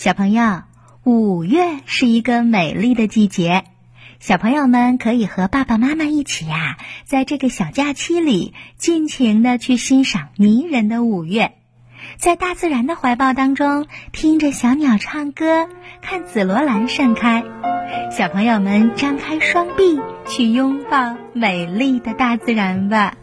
小朋友五月是一个美丽的季节。小朋友们可以和爸爸妈妈一起呀在这个小假期里尽情的去欣赏迷人的五月。在大自然的怀抱当中听着小鸟唱歌看紫罗兰盛开。小朋友们张开双臂去拥抱美丽的大自然吧。